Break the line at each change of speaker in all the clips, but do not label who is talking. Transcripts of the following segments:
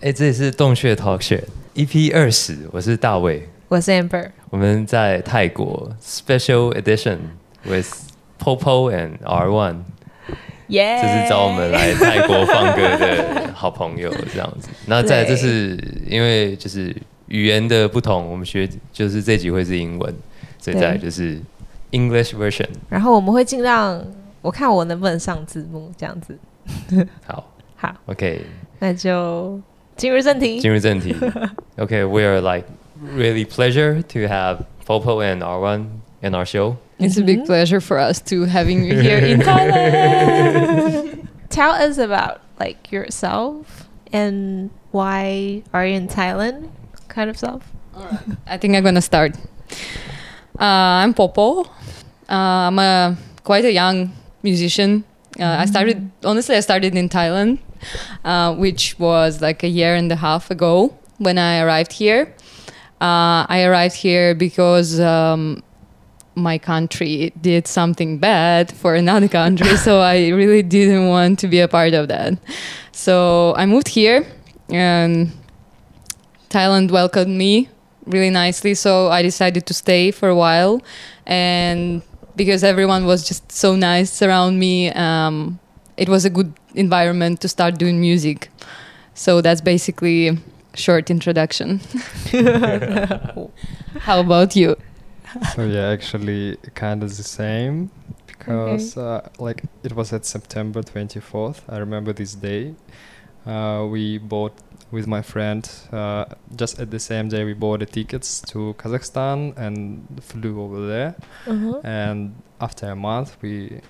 哎，这里是洞穴 Talk Show EP 二十，我是大卫，
我是 Amber，
我们在泰国 Special Edition with Popo and R One，
耶，
这是找我们来泰国放歌的好朋友这样子。那在这是因为就是语言的不同，我们学就是这集会是英文，所以再就是 English version。
然后我们会尽量，我看我能不能上字幕这样子。
好，
好
，OK，
那就。进入正题。
进入正题。Okay, we are like really pleasure to have Popo and R One in our show.
It's a big mm-hmm. pleasure for us to having you here in Thailand.
Tell us about like yourself and why are you in Thailand kind of self. Right.
I think I'm gonna start. Uh, I'm Popo. Uh, I'm a quite a young musician. Uh, mm -hmm. I mm-hmm. started honestly. I started in Thailand uh, which was like a year and a half ago when I arrived here. Uh, I arrived here because um, my country did something bad for another country, so I really didn't want to be a part of that. So I moved here, and Thailand welcomed me really nicely. So I decided to stay for a while, and because everyone was just so nice around me, um, it was a good environment to start doing music. So that's basically short introduction. How about you?
So yeah, actually kind of the same because okay. uh, like it was at September 24th. I remember this day. Uh, we bought with my friend uh, just at the same day we bought the tickets to Kazakhstan and flew over there. Uh-huh. And after a month we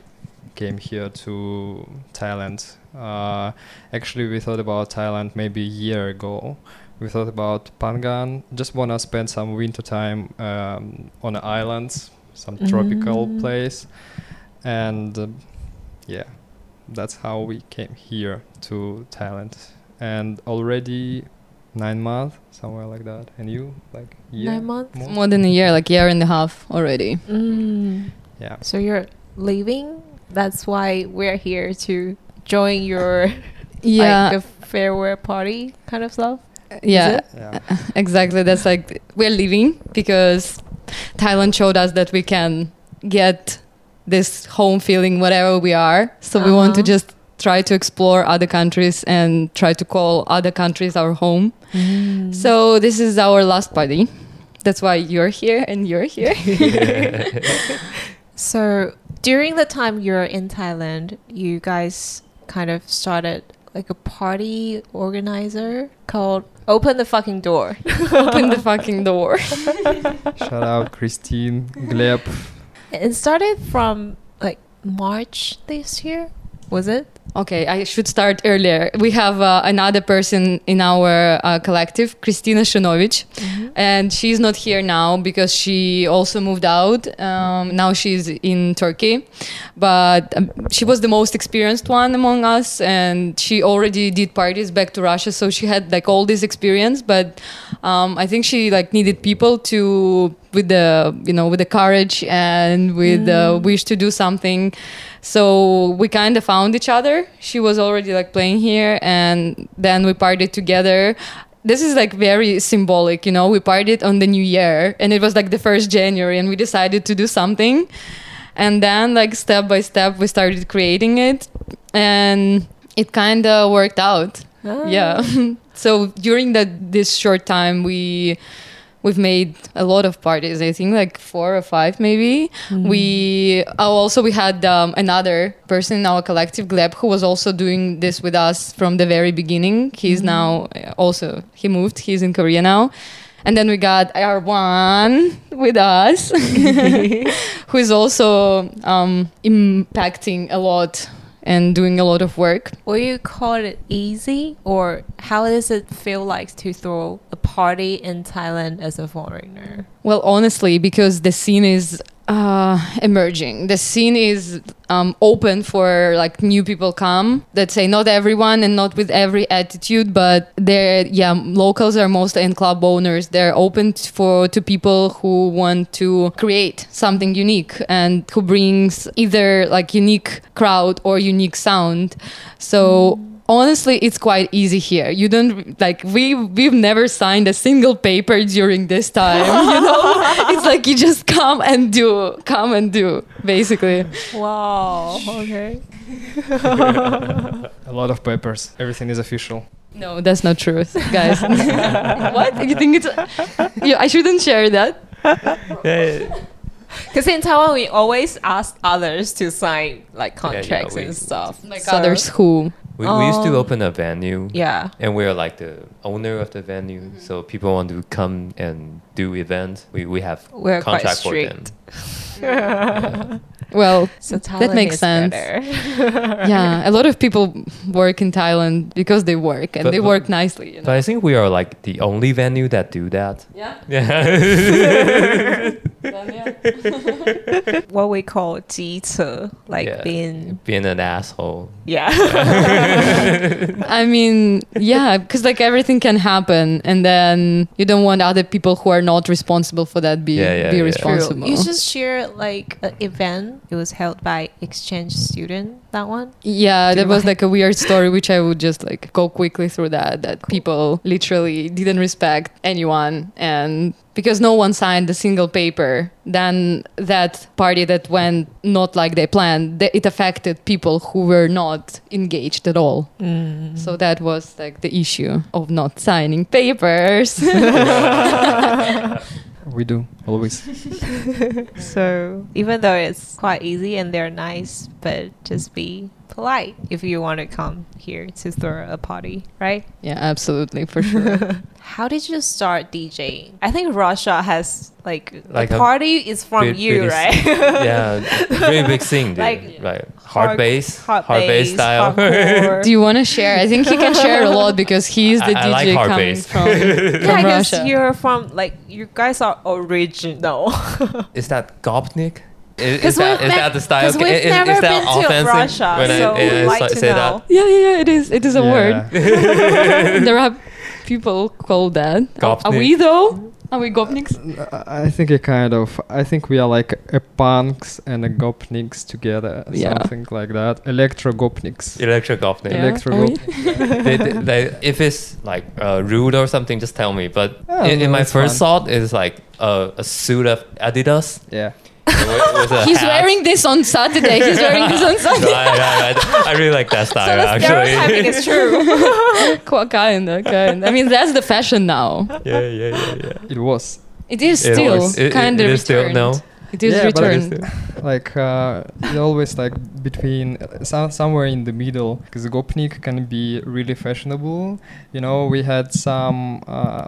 came here to Thailand. Uh, actually, we thought about Thailand maybe a year ago. We thought about Phangan. Just wanna spend some winter time um, on an island, some mm. tropical place, and uh, yeah, that's how we came here to Thailand. And already nine months, somewhere like that. And you, like
year? Nine months?
More, More than a year, like year and a half already.
Mm.
Yeah.
So you're leaving that's why we're here to join your yeah like farewell party kind of stuff.
Yeah, yeah, exactly. That's like we're leaving because Thailand showed us that we can get this home feeling whatever we are. So uh-huh. we want to uh-huh. just try to explore other countries and try to call other countries our home. Mm. So this is our last party. That's why you're here and you're here.
so during the time you're in Thailand, you guys kind of started like a party organizer called Open the Fucking Door.
Open the Fucking Door.
Shout out Christine, Gleb.
It started from like March this year, was it?
Okay, I should start earlier. We have uh, another person in our uh, collective, Kristina Shanovic, mm-hmm. and she's not here now because she also moved out. Um, now she's in Turkey, but um, she was the most experienced one among us, and she already did parties back to Russia, so she had like all this experience. But um, I think she like needed people to with the you know with the courage and with mm. the wish to do something so we kind of found each other. She was already like playing here, and then we partied together. This is like very symbolic, you know. We partied on the new year, and it was like the first January, and we decided to do something. And then, like step by step, we started creating it, and it kind of worked out. Oh. Yeah. so during that this short time, we we've made a lot of parties. I think like four or five maybe. Mm. we oh, also we had um, another person in our collective gleb who was also doing this with us from the very beginning. He's mm. now uh, also he moved. He's in korea now. And then we got R1 with us, who is also um, impacting a lot and doing a lot of work.
Will you call it easy, or how does it feel like to throw a party in Thailand as a foreigner?
Well, honestly, because the scene is uh, emerging. The scene is um, open for like new people come. Let's say not everyone and not with every attitude, but they're yeah locals are mostly and club owners. They're open for to people who want to create something unique and who brings either like unique crowd or unique sound. So. Mm honestly it's quite easy here you don't like we we've never signed a single paper during this time you know it's like you just come and do come and do basically
Wow. Okay.
A lot of papers. Everything is official.
no that's not true guys what you think it's yeah i shouldn't share that
Because in Taiwan, we always ask others to sign like
yeah,
contracts
we-
and stuff.
like
So-
others who
We, we used to
Oh.
open a venue.
Yeah.
And we're like the owner of the venue, mm-hmm. so people want to come and do events. We, we have
We're quite
contract for them.
strict.
well
So Thailand
makes sense. yeah a lot of people work in thailand because they work and
But-
they
but-
work nicely you
But I think we are like the only venue that do that.
yeah
Yeah.
then, yeah.
what we call 机车, like
Yeah.
being
Being an asshole.
yeah.
I mean, yeah, because like everything can happen, and then you don't want other people who are not responsible for that be
Yeah, yeah,
be
yeah.
responsible.
You just share like an event. It was held by exchange student. That one.
yeah,
Do
that was
mind?
like a weird story, which I would just like go quickly through that. That people literally didn't respect anyone, and because no one signed a single paper, then that party that went not like they planned, th- it affected people who were not engaged at all. Mm. So that was like the issue of not signing papers.
We do always.
So even though it's quite easy and they're nice, but just be polite if you want to come here to throw a party, right?
yeah, absolutely, for sure.
How did you start DJing? I think Russia has like,
Like
the
a
party is from
big-
you,
biggest-
right?
yeah, very big thing, dude.
Like-
Like, hard, bass,
hard,
bass, style.
hardcore.
Do you want to share? I think he can share a lot because he's the
I- I
DJ
like
coming
bass.
from,
yeah,
from
I guess
Russia.
you're from like you guys are original.
Is that Gopnik? Is,
'Cause
is, that,
we've
is
ne-
that the style?
'cause we've
is, is
never
that
been to
offensive
Russia,
when I-
so
uh,
we'd like to
say
know.
yeah, yeah, yeah, it is. It is a word. There are people called that. Are, are we though? Are we gopniks?
I I think a kind of. I think we are like a punks and a gopniks together.
Yeah.
Something like that. Electro gopniks.
Electro Gopnik.
Yeah.
Electro
Are
gopniks.
they, they, they, if it's like uh, rude or something, just tell me. But
Oh,
in, in my first
fun.
thought, it's like a, a suit of Adidas.
Yeah.
With- with a
He's
hat.
wearing this on Saturday. He's wearing this on Saturday.
Right, right, right. I really like that
So
style
the stereotyping
actually.
is true.
Quite kinda, kind. I mean, that's the fashion now.
yeah, yeah, yeah, yeah.
It was.
It is
It
still
was-
kind
it
of
is still-
returned.
no?
It is
Yeah, but it is
returned.
like uh, it's always like between uh, some, somewhere in the middle because gopnik can be really fashionable you know we had some uh,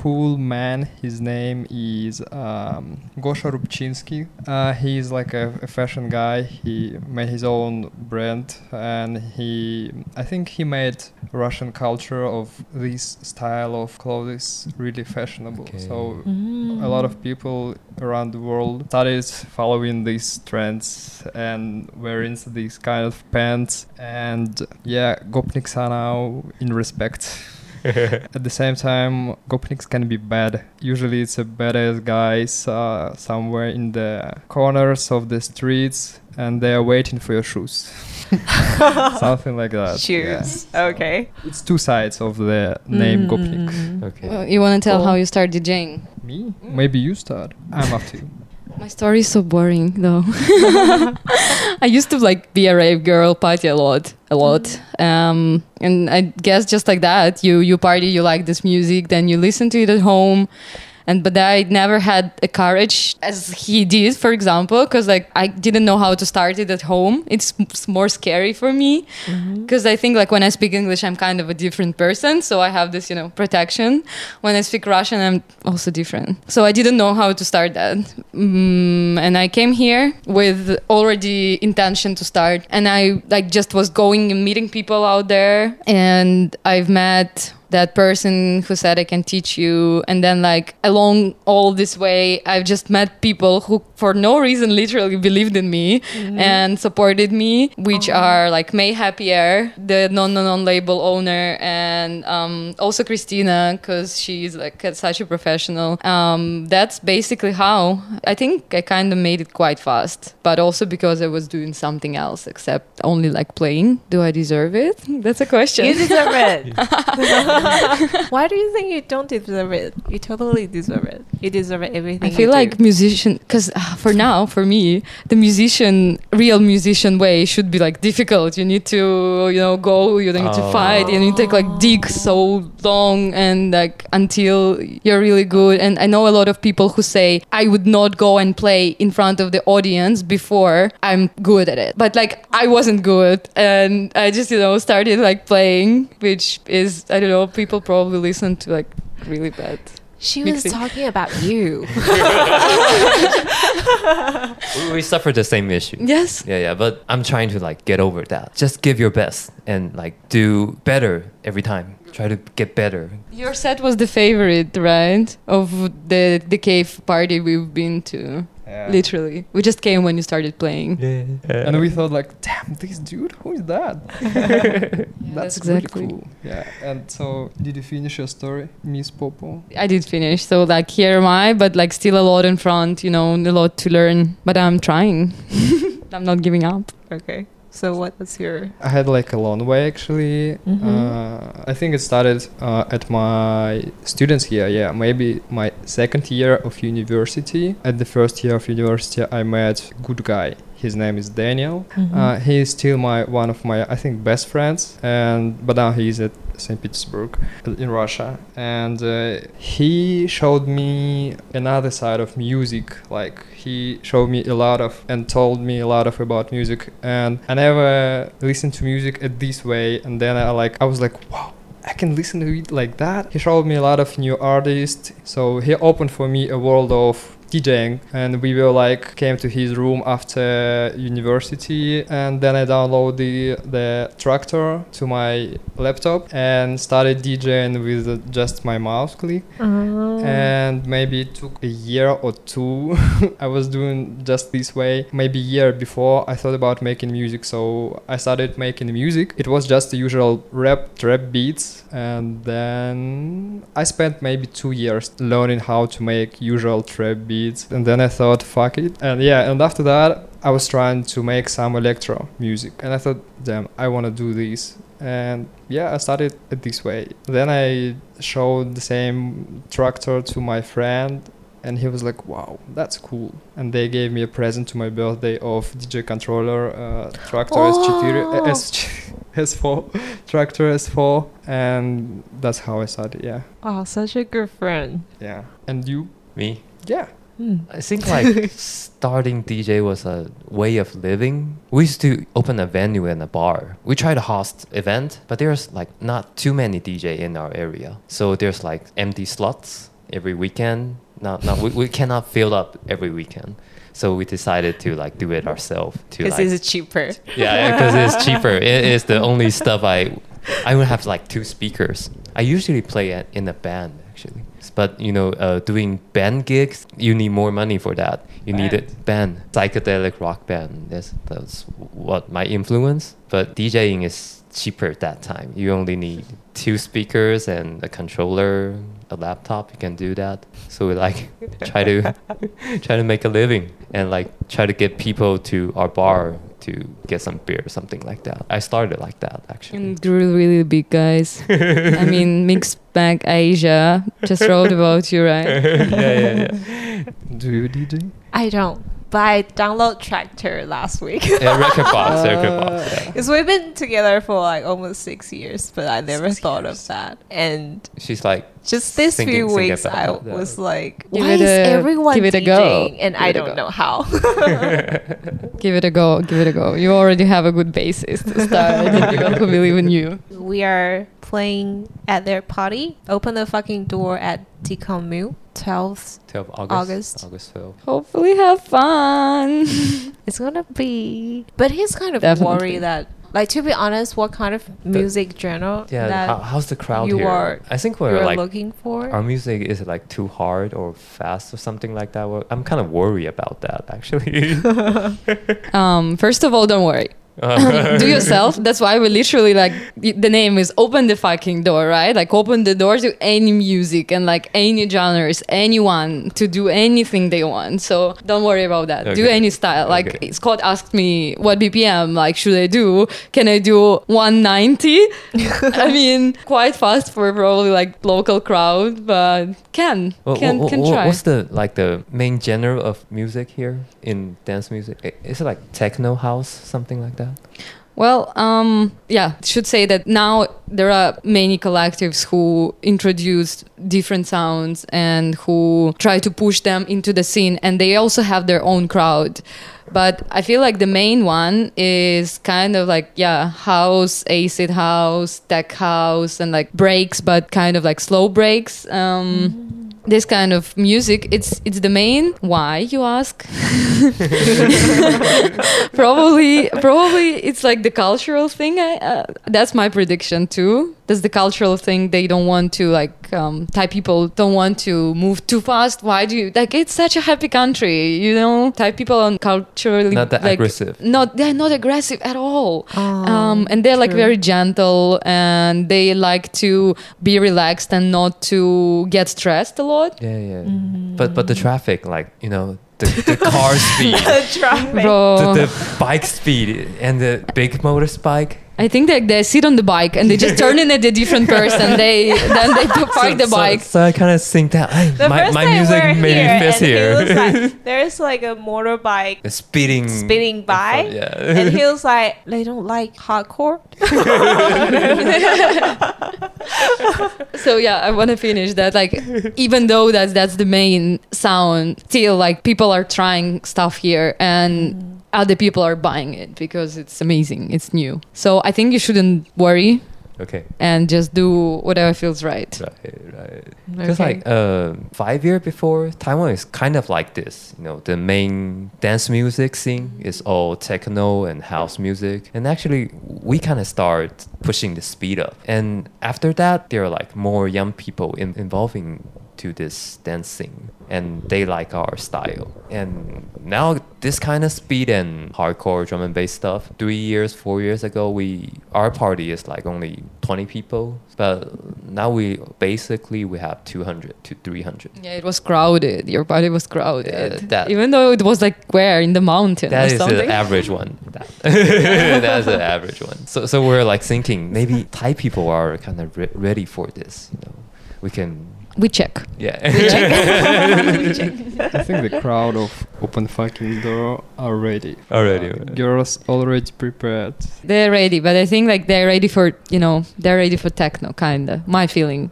cool man. His name is um, gosha rubchinsky uh, he's like a, a fashion guy. He made his own brand and he i think he made russian culture of this style of clothes really fashionable.
Okay.
so a lot of people around the world started following these trends and wearing these kind of pants. And yeah gopniks are now in respect at the same time gopniks can be bad usually it's a badass guys uh, somewhere in the corners of the streets and they are waiting for your shoes something like that yeah.
Shoes. Okay.
it's two sides of the name gopnik
Okay.
Well, you want to tell
Cool.
how you start DJing?
me maybe you start i'm up to you
My story is so boring though. I used to like be a rave girl, party a lot, a lot. Um, and I guess just like that, you you party, you like this music, then you listen to it at home. And but I never had a courage as he did, for example, because like I didn't know how to start it at home. It's more scary for me because I think like when I speak English, I'm kind of a different person, so I have this you know protection. When I speak Russian, I'm also different. So I didn't know how to start that, mm, and I came here with already intention to start, and I like just was going and meeting people out there, and I've met that person who said I can teach you. And then like along all this way, I've just met people who for no reason literally believed in me and supported me, which are like May Happier, the non non non label owner, and um, also Christina because she's like such a professional. Um, that's basically how I think I kind of made it quite fast, but also because I was doing something else except only like playing. Do I deserve it? That's a question.
You deserve it. Why do you think you don't deserve it? You totally deserve it. You deserve everything.
I feel
you
like
do.
musician because uh, for now for me the musician real musician way should be like difficult you need to you know go you need to
Oh.
fight you need to like dig oh. so long and like until you're really good and I know a lot of people who say I would not go and play in front of the audience before I'm good at it but like I wasn't good and I just you know started like playing which is I don't know people probably listen to like really bad
she was
mixing.
talking about you.
We, we suffer the same issue.
yes
Yeah, yeah, but I'm trying to like get over that. Just give your best and like do better every time. Try to get better.
Your set was the favorite, right? Of the the cave party we've been to.
Yeah.
Literally, we just came when you started playing.
And we thought like, damn, this dude, who is that?
that's
really
exactly.
cool. Yeah. And so, did you finish your story, Miss Popo?
I did finish, so like here am I, but like still a lot in front, you know, a lot to learn. But I'm trying. I'm not giving up.
Okay. So what was your?
I had like a long way actually.
Mhm.
Uh, I think it started uh, at my students year. Yeah, maybe my second year of university. At the first year of university, I met good guy. His name is Daniel.
Mm-hmm.
Uh, he is still my one of my I think best friends, and but now he is at St. Petersburg in Russia, and uh, he showed me another side of music. Like he showed me a lot of and told me a lot of about music, and I never listened to music at this way. And then I like I was like, wow. I can listen to it like that. He showed me a lot of new artists, so he opened for me a world of DJing and we were like came to his room after university and then I downloaded the, the Traktor to my laptop and started DJing with just my mouse click.
Oh.
and maybe it took a year or two. I was doing just this way. Maybe a year before I thought about making music so I started making music. It was just the usual rap trap beats and then I spent maybe two years learning how to make usual trap beats and then I thought fuck it. And yeah and after that I was trying to make some electro music and I thought damn I want to do this. And yeah i started it this way. Then i showed the same Traktor to my friend and he was like wow that's cool. And they gave me a present to my birthday of dj controller uh, Traktor S4,
Oh.
S, S4 Traktor s4 and that's how i started yeah.
Oh, such a good friend.
yeah. And you?
Me?
yeah
Hmm.
I think like starting DJ was a way of living. We used to open a venue and a bar. We try to host event, but there's like not too many DJ in our area. So there's like empty slots every weekend. Not, not we, we cannot fill up every weekend. So we decided to like do it ourselves. To
Because
like,
it's cheaper.
yeah, because it's cheaper. It is the only stuff I I would have like two speakers. I usually play it in a band actually, but you know, uh, doing band gigs, you need more money for that. You need a band, psychedelic rock band. That's that's what my influence. But DJing is cheaper at that time. You only need two speakers and a controller, a laptop. You can do that. So we like try to try to make a living and like try to get people to our bar to get some beer or something like that. I started like that actually.
And grew really big, guys. I mean, Mixed Bag Asia just wrote about you, right?
yeah, yeah, yeah.
do you dj
I don't. But I download Traktor last week.
Yeah, Rekordbox, record uh, box. Yeah.
Because we've been together for like almost six years, but I never
Six
thought
years.
of that. And
She's like,
just this
Thinking-
few weeks, I
that,
was like,
Give
why
it
is
a-
everyone
give it a go.
DJing? And
Give
I don't
go.
know how.
Give it a go. Give it a go. You already have a good basis to start, and people who believe in you.
we are playing at their party. Open the fucking door at Ticon Mill, 12th.
August.
August.
August 12.
Hopefully, have fun.
It's gonna be. But he's kind of
Definitely.
worried that Like to be honest, what kind of music genre
Yeah,
that
how, how's the crowd
you
here?
are-
I think we're like
looking for?
our music is it like too hard or fast or something like that. Well, I'm kind of worried about that actually.
Um, first of all, don't worry. do yourself. That's why we literally like the name is open the fucking door, right? Like open the door to any music and like any genres, anyone to do anything they want. So don't worry about that. Do any style. Like
Okay.
Scott asked me what BPM like should I do? Can I do 190? I mean, quite fast for probably like local crowd, but can
Wha-
can
wha-
can try.
What's the like the main genre of music here in dance music? Is it like techno house, something like that?
Well, um, yeah, should say that now there are many collectives who introduce different sounds and who try to push them into the scene, and they also have their own crowd. But I feel like the main one is kind of like, yeah, house, acid house, tech house, and like breaks, but kind of like slow breaks. Um, This kind of music, it's it's the main. Why you ask? probably probably it's like the cultural thing I, uh, that's my prediction too that's the cultural thing. They don't want to like um, thai people don't want to move too fast. Why do you like it's such a happy country you know? Thai people are culturally
Not that
like,
aggressive.
not they're not aggressive at all.
Oh,
um, and they're like very gentle and they like to be relaxed and not to get stressed a lot.
Yeah, yeah.
Mm.
But but the traffic, like you know, the, the car speed,
Bro,
the, the bike speed, and the big motorbike.
I think that they sit on the bike and they just turn in at a different person. They then they park the bike.
So, I kind of think that hey,
The
my,
first
my music
we're
maybe
here,
fits
and he
here.
was like, there's like a motorbike
The speeding,
spinning by,
Yeah.
and he was like, they don't like hardcore.
So yeah, I want to finish that. Like, even though that's that's the main sound, still like people are trying stuff here and. Mm. Other people are buying it because it's amazing, it's new. So I think you shouldn't worry
okay.
and just do whatever feels right.
Right, right. Because
Okay.
like uh, five years before, Taiwan is kind of like this. You know, the main dance music scene is all techno and house music, and actually we kind of start pushing the speed up. And after that, there are like more young people in, involving to this dancing, and they like our style. And now this kind of speed and hardcore drum and bass stuff. Three years, four years ago, we our party is like only 20 people, but now we basically we have 200 to 300.
Yeah, it was crowded. Your party was crowded.
Yeah, that-
Even though it was like where in the mountain
That is the average one. That- That's the average one. So, so we're like thinking maybe Thai people are kind of re- ready for this. You know, we can,
we check.
yeah.
I think the crowd of Open Fucking Door are ready.
Already.
Uh, girls already prepared.
They're ready, but I think like they're ready for you know they're ready for techno, kinda. My feeling.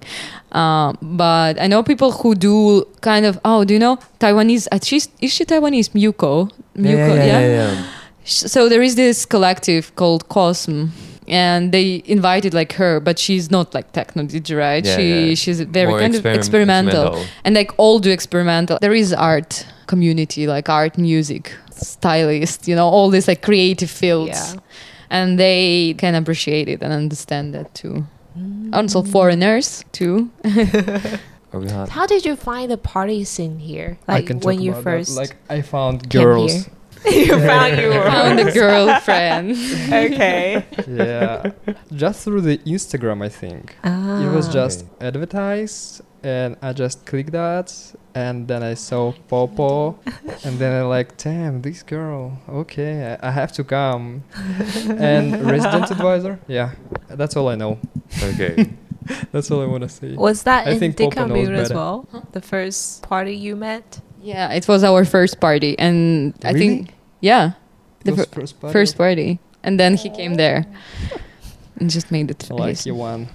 Um, but I know people who do kind of oh, do you know Taiwanese? Uh, she's is she Taiwanese? Muko.
yeah, yeah, yeah, yeah, yeah.
Sh- So there is this collective called Cosm. And they invited like her, but she's not like techno DJ, right?
Yeah,
she
yeah.
she's very
More
kind of experimental.
experimental.
and like all do experimental there is art community like art music stylist you know all these like creative fields
Yeah.
and they can appreciate it and understand that too also foreigners too
Or we have-
How did you find the party scene here? Like when you
about that.
first
like I found
came
girls.
Here.
you found your
found a girlfriend
okay.
yeah, just through the Instagram, I think. It was
Ah.
just advertised, and I just clicked that, and then I saw Popo, and then I like, damn, this girl. Okay, I, I have to come. and resident advisor, yeah, that's all I know.
okay.
That's all I want to say.
Was that
I
in
think Popo knows
Dickamute as
better.
well? The first party you met?
Yeah it was our first party and i think yeah the
was
fir-
first party.
first party. And then he came there. Oh. And just made it
I like you one.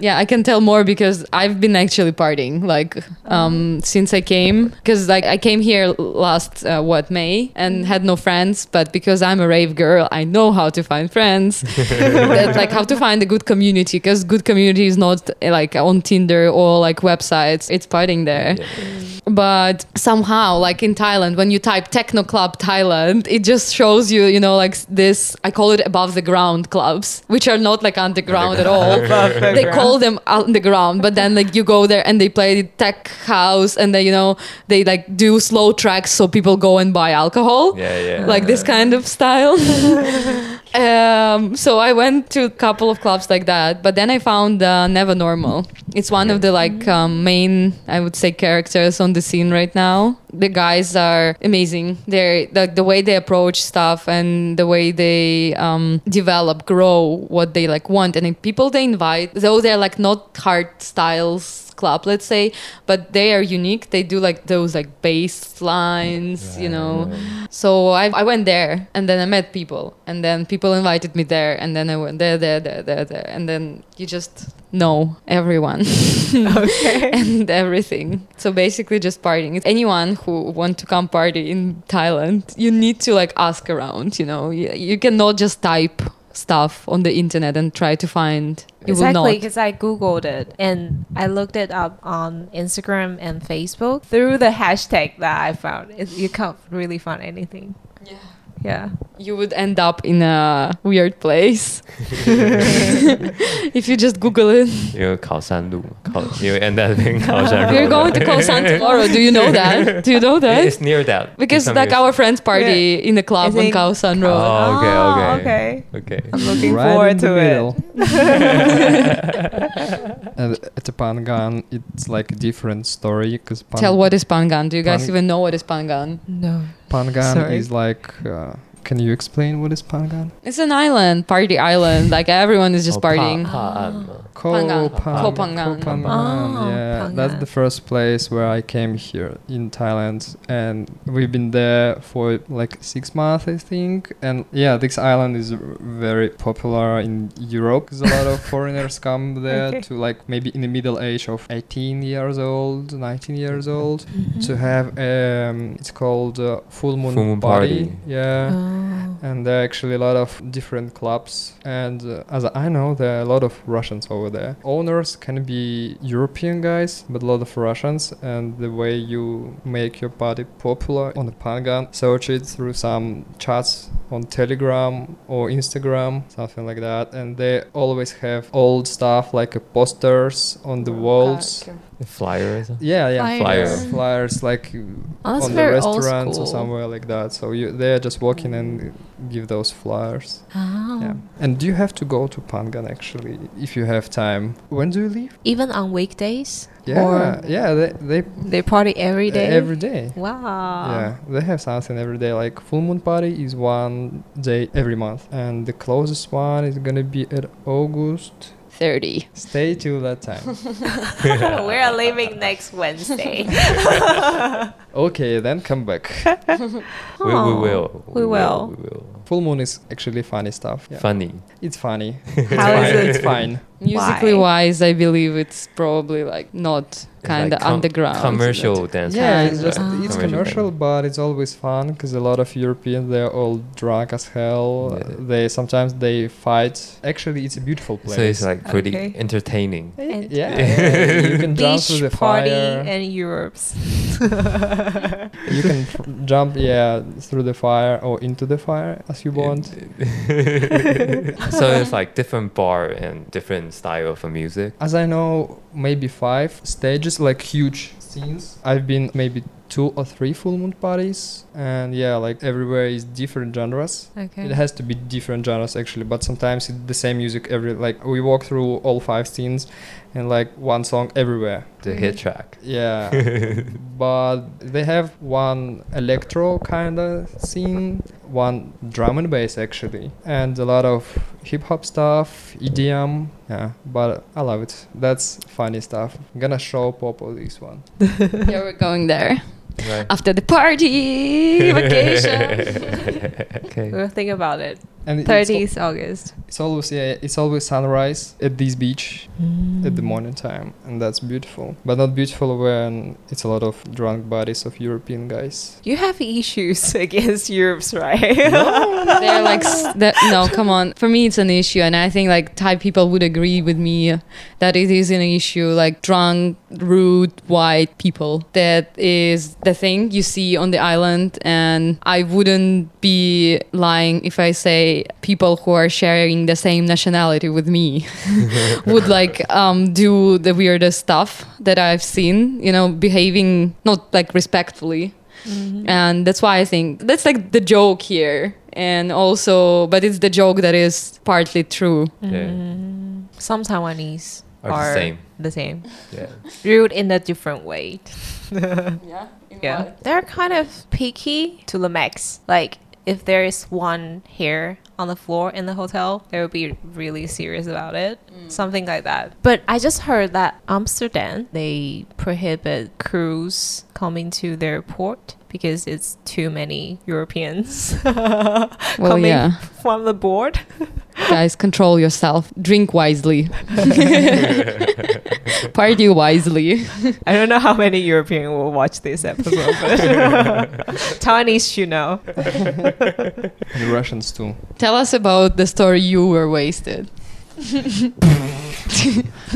Yeah, I can tell more because I've been actually partying like um, since I came. Because like I came here last uh, what May and had no friends, but because I'm a rave girl, I know how to find friends. that, like how to find a good community. Because good community is not like on Tinder or like websites. It's partying there.
Yeah.
but somehow, like in Thailand, when you type techno club Thailand, it just shows you, you know, like this. I call it above the ground clubs, which are not like underground at all.
Above the
they
ground.
call them underground, but then like you go there and they play tech house, and they, you know, they like do slow tracks so people go and buy alcohol
Yeah, yeah.
like this kind of style. um, so I went to a couple of clubs like that, but then I found uh, Never Normal. It's one of the like um, main, I would say, characters on the scene right now. The guys are amazing. They're the, the way they approach stuff and the way they um, develop, grow what they like want, and the people they invite, though they're like not hard styles club let's say but they are unique they do like those like bass lines you know so I, I went there and then I met people and then people invited me there and then I went there, there, there, there, there. And then you just know everyone
Okay.
and everything. So basically just partying. Anyone who want to come party in Thailand, you need to like ask around, you know. You, you cannot just type stuff on the internet and try to find you
Exactly, because I googled it and I looked it up on Instagram and Facebook through the hashtag that I found. It, you can't really find anything.
Yeah
yeah.
You would end up in a weird place. If you just google it.
You you end up in
we're going to Khaosan tomorrow. Do you know that? Do you know that?
It's near that
because like our friends party yeah. in the club on Khaosan road.
Oh, okay okay.
Ah,
okay.
Okay. I'm looking
right
forward to it.
uh, at phangan. It's like a different story because
tell what is phangan. Do you guys even know what is phangan?
No.
Phangan
Sorry.
is like. Uh, can you explain what is Phangan?
It's an island, party island. Like everyone is just
Oh,
partying.
pa- an,
Phangan.
Koh
Koh Phangan.
Koh Phangan,
Oh,
yeah, that's the first place where I came here in Thailand, and we've been there for like six months, I think. And yeah, this island is very popular in Europe because a lot of foreigners come there
Okay.
to like maybe in the middle age of 18 years old, 19 years old,
Mm-hmm.
to have um, it's called uh, full moon,
Full moon
party.
party.
Yeah
Oh.
and there are actually a lot of different clubs and uh, as i know there are a lot of russians over there. Owners can be european guys but a lot of russians and the way you make your party popular on the phangan search it through some chats on telegram or instagram something like that and they always have old stuff like posters on the walls
flyer or
yeah yeah
Flyers.
flyers like
Oh, that's
on the
very
restaurants or somewhere like that. So you they're just walking and give those flyers.
Oh.
Yeah. And do you have to go to Phangan actually if you have time? When do you leave?
Even on weekdays?
Yeah,
Or
yeah. They they
they party every day?
every day.
Wow.
Yeah, they have something every day. Like full moon party is one day every month, and the closest one is gonna be at August.
30.
Stay till that time.
We're leaving next Wednesday.
okay, then come back.
We, we will.
we will.
We will.
Full moon is actually funny stuff. Yeah.
Funny.
It's funny.
How is
Fine,
it?
It's fine.
Musically
Why?
wise, I believe it's probably like not kind of
like com-
underground.
Commercial dance.
Yeah, it's just
Ah.
it's
Commercial
commercial, but it's always fun because a lot of Europeans they're all drunk as hell.
Yeah.
They sometimes they fight. Actually, it's a beautiful place.
So it's like pretty
Okay.
entertaining.
And-
yeah, yeah, you can jump
Beach
through the
party
fire.
and Europe's.
you can f- jump, yeah, through the fire or into the fire as you want.
so it's like different bar and different style of music.
As I know, maybe five stages, like huge scenes. I've been maybe two or three full moon parties, and yeah, like everywhere is different genres.
Okay.
It has to be different genres actually, but sometimes it's the same music every like we walk through all five scenes and like one song everywhere.
The hit mm. track.
Yeah. but they have one electro kind of scene, one drum and bass actually, and a lot of hip hop stuff, EDM. Yeah, but I love it. That's funny stuff. I'm gonna show Popo this one.
yeah, we're going there
Right.
after the party vacation.
okay.
We'll think about it.
And it's, al-
30th August.
it's always yeah, it's always sunrise at this beach at the mm. morning time, and that's beautiful. But not beautiful when it's a lot of drunk bodies of European guys.
You have issues against Europe's, right? No.
They're like, s- that, no, come on. For me, it's an issue, and I think like Thai people would agree with me that it is an issue. Like drunk, rude, white people. That is the thing you see on the island, and I wouldn't be lying if I say people who are sharing the same nationality with me would like um, do the weirdest stuff that I've seen. You know, behaving not like respectfully and that's why i think that's like the joke here and also but it's the joke that is partly true
Yeah.
Some Taiwanese
Are the same.
The same.
Yeah.
Rude in a different way.
yeah
Yeah. They're kind of picky to the max. Like, if there is one hair on the floor in the hotel, they would be really serious about it. Mm. Something like that. But I just heard that Amsterdam, they prohibit cruise coming to their port because it's too many Europeans
well
coming
yeah
from the board.
guys control yourself drink wisely party wisely
I don't know how many European will watch this episode, but Taiwanese should know.
And the Russians too.
tell us about the story you were wasted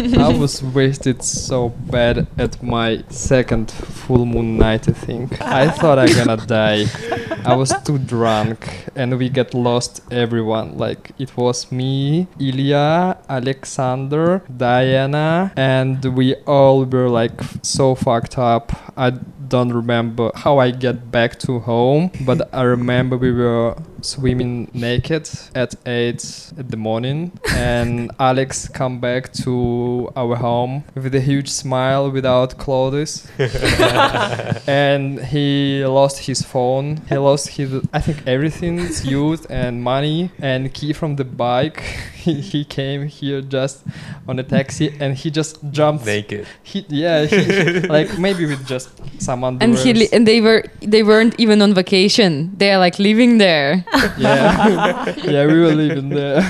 I was wasted so bad at my second full moon night, I think. I thought I'm gonna die. I was too drunk and we get lost everyone. Like it was me, Ilya, Alexander, Diana, and we all were like so fucked up. I don't remember how I get back to home, but I remember we were swimming naked at 8 at the morning and Alex come back to our home with a huge smile without clothes. And he lost his phone. He lost his I think everything's used and money and key from the bike. He, he came here just on a taxi and he just jumped.
Naked.
he, yeah he, like maybe with just some
and he li- and they were they weren't even on vacation. They're like living there.
Yeah. Yeah we were living there.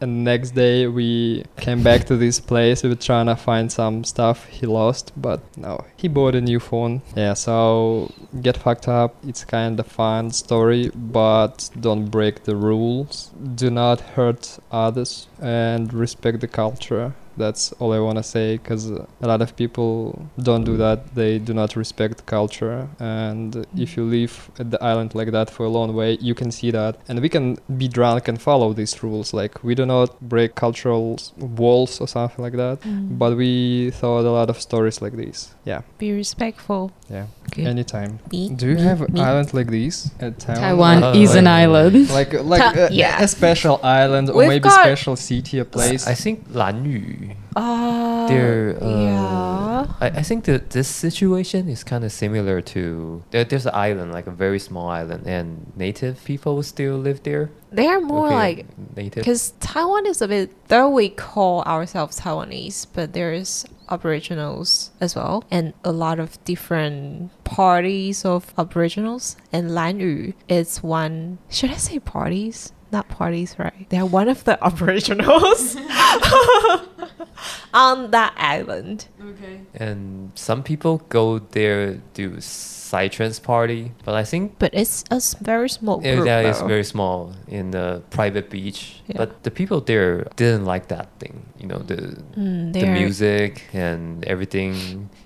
And next day we came back to this place. We were trying to find some stuff he lost but no he bought a new phone. Yeah so get fucked up. It's kind of fun story but don't break the rules. Do not hurt others and respect the culture that's all I want to say because a lot of people don't do that. They do not respect culture. And if you live at the island like that for a long way, you can see that. And we can be drunk and follow these rules. Like we do not break cultural walls or something like that. But we thought a lot of stories like this. Yeah,
Be respectful.
yeah.
Good.
Anytime.
Me,
Do you
me,
have an island like this at Taiwan?
taiwan
Uh,
is an island
Like like
Ta-
a,
yeah.
a special island or
We've
maybe special city, or place.
I think Lanyu.
Uh,
They're, uh,
yeah.
I, I think that this situation is kind of similar to there, there's an island, like a very small island, and native people still live there.
They are more
Okay,
like
native.
because Taiwan is a bit though we call ourselves Taiwanese, but there's Aboriginals as well, and a lot of different parties of Aboriginals. And Lanyu is one. Should I say parties? Not parties, right? They're one of the Aboriginals on that island.
okay
and some people go there do psytrance party, but I think
But it's a very small
Yeah,
group.
that is
though.
very small in the private beach.
Yeah.
But the people there didn't like that thing. You know, the
Mm,
the music and everything.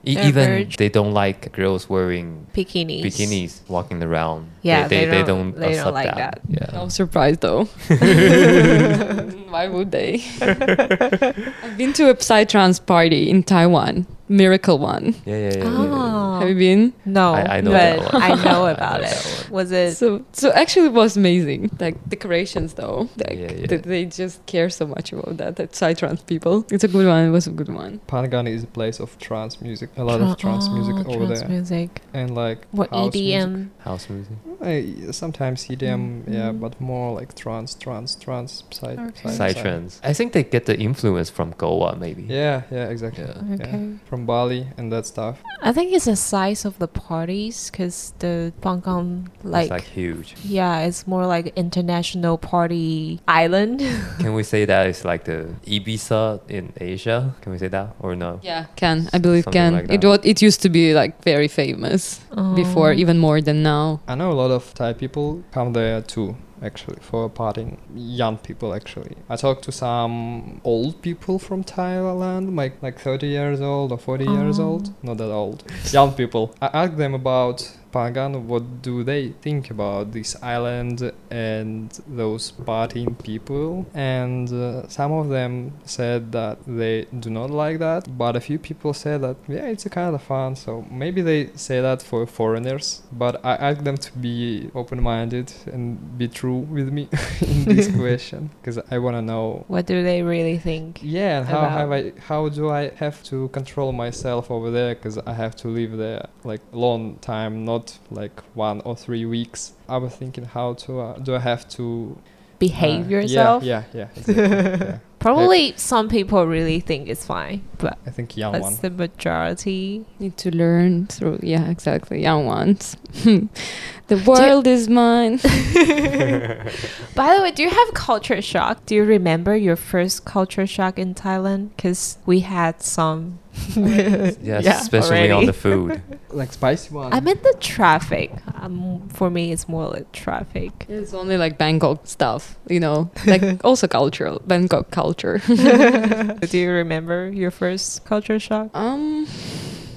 E- even
very-
they don't like girls wearing
bikinis.
bikinis walking around.
Yeah,
they,
they
they,
don't-
don't,
they don't
accept
like that.
Yeah.
no surprise though why would they i've been to a psytrance party in taiwan miracle one
Yeah, yeah, yeah. yeah, yeah.
Have you been
No,
I- I know
but
that one.
I know
I
about
know
it. Was it?
So, so actually, it was amazing. Like decorations, though. Like
Yeah, yeah.
They, they just care so much about that. That Psytrance people. It's a good one. It was a good one.
Phangan is a place of trance music. A lot of trance music
Oh,
over
trance
there.
music.
And like
What
house music.
EDM?
House music.
I sometimes EDM, yeah,
Mhm.
but more like trance, trance, trance, psy,
Okay.
Psy trance. I think they get the influence from Goa, maybe.
Yeah, yeah, exactly.
Yeah.
Yeah.
Okay.
From Bali and that stuff.
I think it's the size of the parties because the Bangkok, like,
like huge.
yeah, it's more like international party island.
Can we say that it's like the Ibiza in Asia? Can we say that or no?
Yeah, can I believe
Something
can
like
it
that.
was it used to be like very famous oh. before,
Oh.
even more than now.
I know a lot of Thai people come there too, actually, for partying. Young people, actually. I talked to some old people from Thailand, like like 30 years old or 40 years
Oh.
old. Not that old. Young people. I asked them about Phangan, what do they think about this island and those partying people? And uh, some of them said that they do not like that, but a few people said that yeah, it's a kind of fun. So maybe they say that for foreigners, but I ask them to be open-minded and be true with me in this question because I want to know.
What do they really think?
Yeah, and how
About-
have I? How do I have to control myself over there? Because I have to live there like long time, not like one or three weeks. I was thinking, how to uh, do I have to
Behave
uh,
yourself?
Yeah, yeah, yeah. Exactly, yeah.
Probably some people really think it's fine, but
I think young
that's
one.
the majority.
Need to learn through yeah, exactly. Young ones. the world is mine.
By the way, do you have culture shock? Do you remember your first culture shock in Thailand? Because we had some.
Yes,
Yeah,
especially on the food.
like spicy one.
I meant the traffic. Um, for me, it's more like traffic.
It's only like Bangkok stuff, you know, like also cultural Bangkok culture.
do you remember your first culture shock?
Um,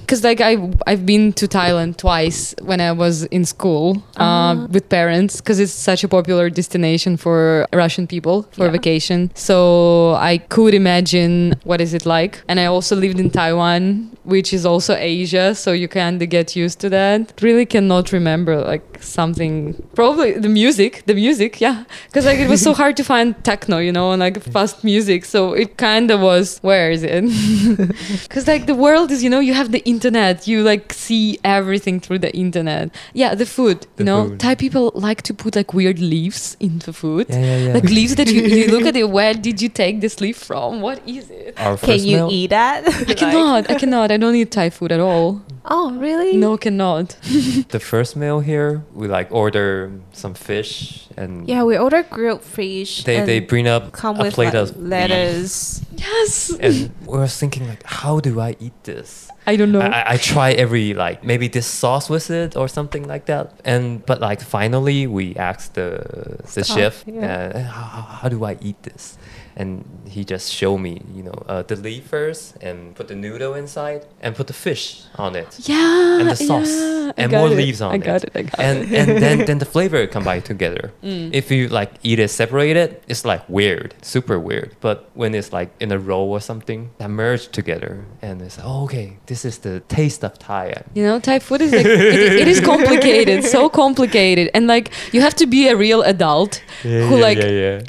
because like I I've been to Thailand twice when I was in school uh,
Ah.
with parents because it's such a popular destination for Russian people for
Yeah.
vacation. So I could imagine what is it like. And I also lived in Taiwan, which is also Asia, so you kind of get used to that. Really cannot remember like something. Probably the music, the music, yeah, because like it was so hard to find techno, you know, and like fast music. So it kind of was. Where is it? Because like the world is, you know, you have the internet, you like see everything through the internet. Yeah, the food,
The
you know,
food.
Thai people like to put like weird leaves into food.
Yeah, yeah, yeah.
Like leaves that you, you look at it. Where did you take this leaf from? What is it?
Our
Can you
meal,
eat that?
I cannot. I cannot. I don't eat Thai food at all.
Oh, really?
No, cannot.
the first meal here, we like order some fish and
Yeah, we order grilled fish.
they, they bring up
come
a
with
plate
like,
of beef.
lettuce.
Yes.
And we were thinking like, how do I eat this?
I don't know.
I, I- try every like maybe this sauce with it or something like that. And but like finally we asked the the
Staff,
chef,
yeah.
uh, how- how do I eat this? And he just showed me, you know, uh, the leaf first and put the noodle inside and put the fish on it.
yeah.
and the sauce,
yeah,
and more
it.
leaves on
I got
it.
it. I got
And
it.
and then then the flavor combine together.
Mm.
If you like eat it separated, it's like weird, super weird. But when it's like in a roll or something, that merge together, and it's like, oh, okay, this is the taste of Thai.
You know, Thai food is like it, it is complicated, so complicated, and like you have to be a real adult who like